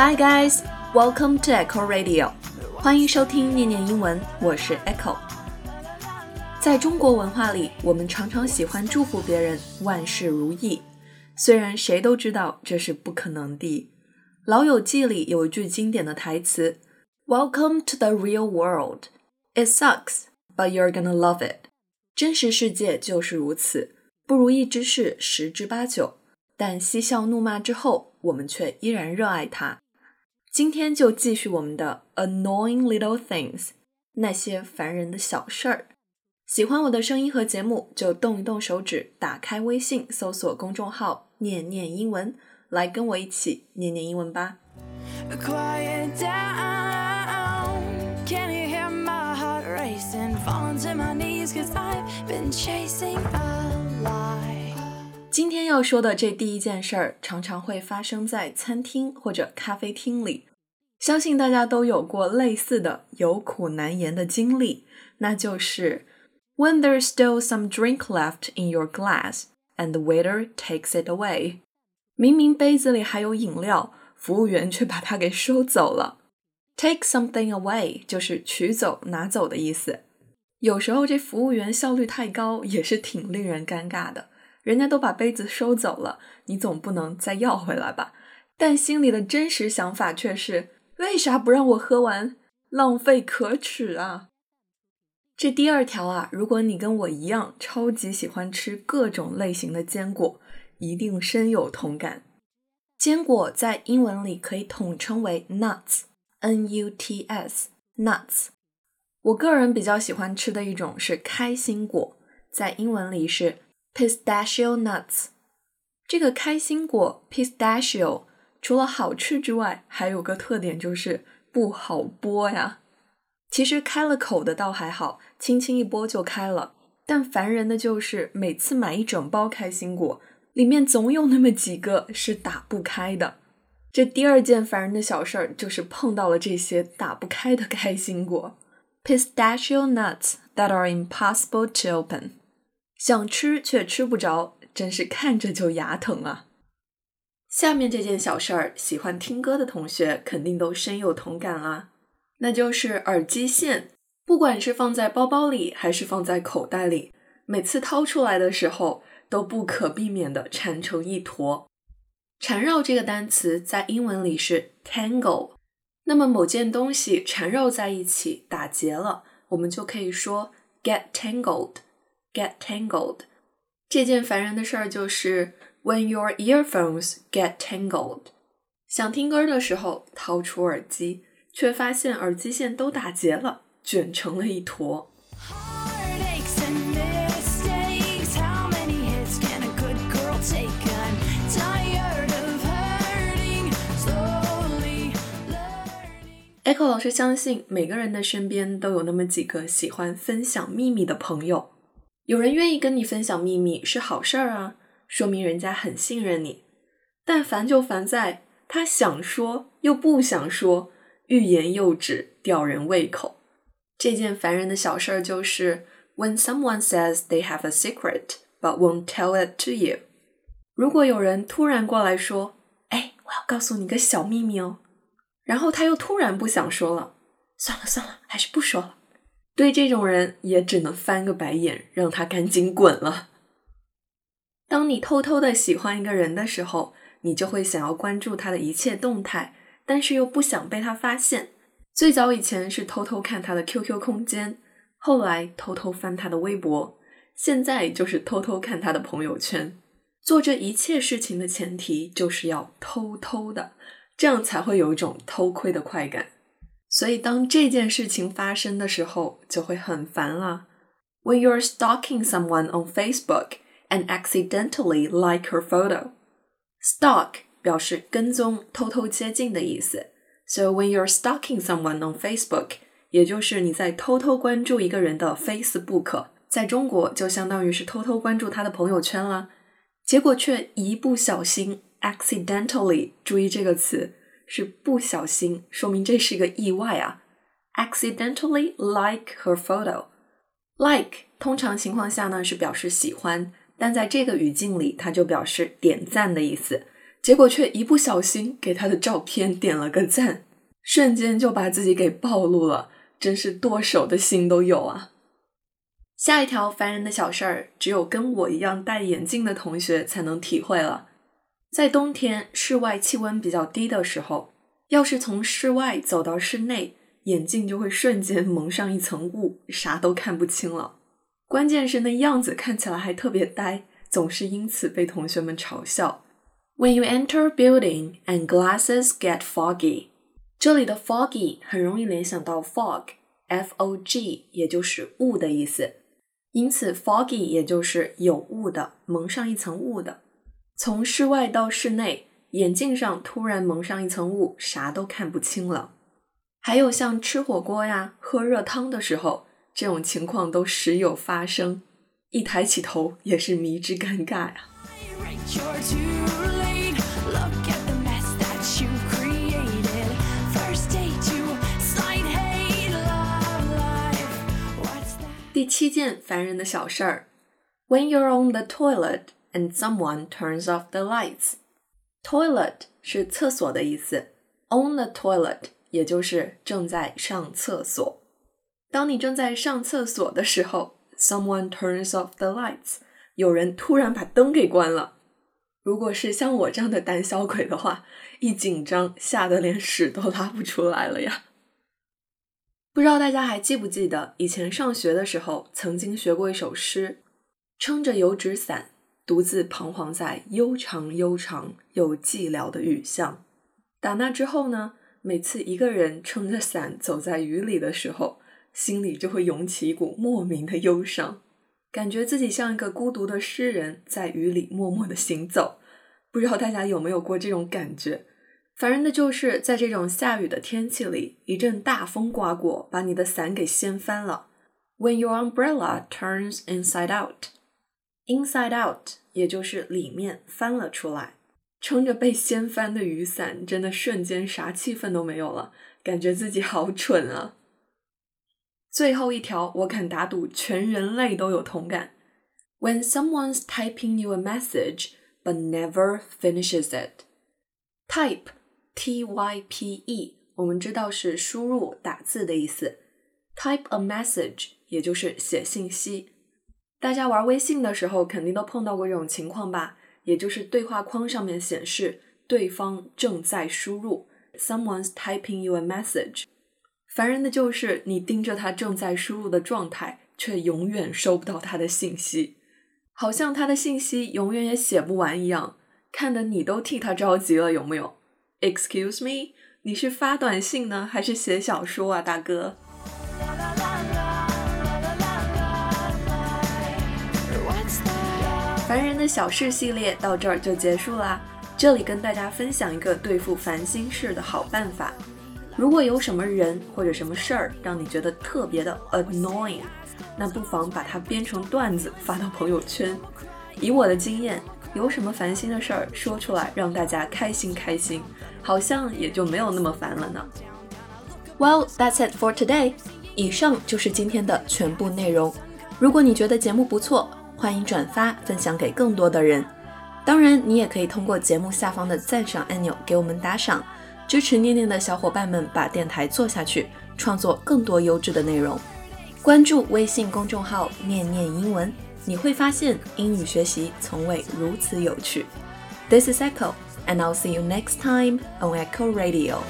Hi guys, welcome to Echo Radio，欢迎收听念念英文，我是 Echo。在中国文化里，我们常常喜欢祝福别人万事如意，虽然谁都知道这是不可能的。《老友记》里有一句经典的台词：“Welcome to the real world. It sucks, but you're gonna love it.” 真实世界就是如此，不如意之事十之八九，但嬉笑怒骂之后，我们却依然热爱它。今天就继续我们的 annoying little things，那些烦人的小事儿。喜欢我的声音和节目，就动一动手指，打开微信，搜索公众号“念念英文”，来跟我一起念念英文吧。Quiet down, can you hear my heart racing, falling to my knees, cause I've been chasing a lie. 今天要说的这第一件事儿，常常会发生在餐厅或者咖啡厅里。相信大家都有过类似的有苦难言的经历，那就是 When there's still some drink left in your glass and the waiter takes it away，明明杯子里还有饮料，服务员却把它给收走了。Take something away 就是取走、拿走的意思。有时候这服务员效率太高，也是挺令人尴尬的。人家都把杯子收走了，你总不能再要回来吧？但心里的真实想法却是。为啥不让我喝完？浪费可耻啊！这第二条啊，如果你跟我一样超级喜欢吃各种类型的坚果，一定深有同感。坚果在英文里可以统称为 nuts，n-u-t-s，nuts。我个人比较喜欢吃的一种是开心果，在英文里是 pistachio nuts。这个开心果 pistachio。除了好吃之外，还有个特点就是不好剥呀。其实开了口的倒还好，轻轻一剥就开了。但烦人的就是每次买一整包开心果，里面总有那么几个是打不开的。这第二件烦人的小事儿就是碰到了这些打不开的开心果，pistachio nuts that are impossible to open。想吃却吃不着，真是看着就牙疼啊。下面这件小事儿，喜欢听歌的同学肯定都深有同感啊。那就是耳机线，不管是放在包包里还是放在口袋里，每次掏出来的时候都不可避免的缠成一坨。缠绕这个单词在英文里是 tangle。那么某件东西缠绕在一起打结了，我们就可以说 get tangled。get tangled。这件烦人的事儿就是。When your earphones get tangled，想听歌的时候掏出耳机，却发现耳机线都打结了，卷成了一坨。Echo 老师相信每个人的身边都有那么几个喜欢分享秘密的朋友，有人愿意跟你分享秘密是好事儿啊。说明人家很信任你，但烦就烦在他想说又不想说，欲言又止，吊人胃口。这件烦人的小事儿就是，When someone says they have a secret but won't tell it to you，如果有人突然过来说，哎，我要告诉你个小秘密哦，然后他又突然不想说了，算了算了，还是不说了。对这种人也只能翻个白眼，让他赶紧滚了。当你偷偷的喜欢一个人的时候，你就会想要关注他的一切动态，但是又不想被他发现。最早以前是偷偷看他的 QQ 空间，后来偷偷翻他的微博，现在就是偷偷看他的朋友圈。做这一切事情的前提就是要偷偷的，这样才会有一种偷窥的快感。所以当这件事情发生的时候，就会很烦了。When you're stalking someone on Facebook. and accidentally like her photo. Stalk 表示跟踪、偷偷接近的意思。So when you're stalking someone on Facebook，也就是你在偷偷关注一个人的 Facebook，在中国就相当于是偷偷关注他的朋友圈啦。结果却一不小心 accidentally，注意这个词是不小心，说明这是一个意外啊。accidentally like her photo。like 通常情况下呢是表示喜欢。 但在这个语境里，他就表示点赞的意思，结果却一不小心给他的照片点了个赞，瞬间就把自己给暴露了，真是剁手的心都有啊！下一条烦人的小事儿，只有跟我一样戴眼镜的同学才能体会了。在冬天室外气温比较低的时候，要是从室外走到室内，眼镜就会瞬间蒙上一层雾，啥都看不清了。关键是那样子看起来还特别呆，总是因此被同学们嘲笑。When you enter building and glasses get foggy，这里的 foggy 很容易联想到 fog，f-o-g，也就是雾的意思。因此，foggy 也就是有雾的，蒙上一层雾的。从室外到室内，眼镜上突然蒙上一层雾，啥都看不清了。还有像吃火锅呀、喝热汤的时候，这种情况都时有发生。一抬起头，也是迷之尴尬呀。第七件烦人的小事儿：When you're on the toilet and someone turns off the lights。Toilet 是厕所的意思，on the toilet 也就是正在上厕所。当你正在上厕所的时候，someone turns off the lights，有人突然把灯给关了。如果是像我这样的胆小鬼的话，一紧张吓得连屎都拉不出来了呀。不知道大家还记不记得，以前上学的时候曾经学过一首诗：撑着油纸伞，独自彷徨在悠长悠长又寂寥的雨巷。打那之后呢，每次一个人撑着伞走在雨里的时候，心里就会涌起一股莫名的忧伤，感觉自己像一个孤独的诗人，在雨里默默的行走。不知道大家有没有过这种感觉？烦人的就是在这种下雨的天气里，一阵大风刮过，把你的伞给掀翻了。When your umbrella turns inside out，inside out 也就是里面翻了出来。撑着被掀翻的雨伞，真的瞬间啥气氛都没有了，感觉自己好蠢啊！最后一条，我敢打赌全人类都有同感。When someone's typing you a message but never finishes it，type。T Y P E，我们知道是输入打字的意思。Type a message，也就是写信息。大家玩微信的时候，肯定都碰到过这种情况吧？也就是对话框上面显示对方正在输入，Someone's typing you a message。烦人的就是你盯着他正在输入的状态，却永远收不到他的信息，好像他的信息永远也写不完一样，看得你都替他着急了，有没有？Excuse me，你是发短信呢，还是写小说啊，大哥？烦人的小事系列到这儿就结束啦。这里跟大家分享一个对付烦心事的好办法。如果有什么人或者什么事儿让你觉得特别的 annoying，那不妨把它编成段子发到朋友圈。以我的经验。有什么烦心的事儿说出来，让大家开心开心，好像也就没有那么烦了呢。Well, that's it for today. 以上就是今天的全部内容。如果你觉得节目不错，欢迎转发分享给更多的人。当然，你也可以通过节目下方的赞赏按钮给我们打赏，支持念念的小伙伴们把电台做下去，创作更多优质的内容。关注微信公众号“念念英文”。你会发现英语学习从未如此有趣。This is Echo, and I'll see you next time on Echo Radio.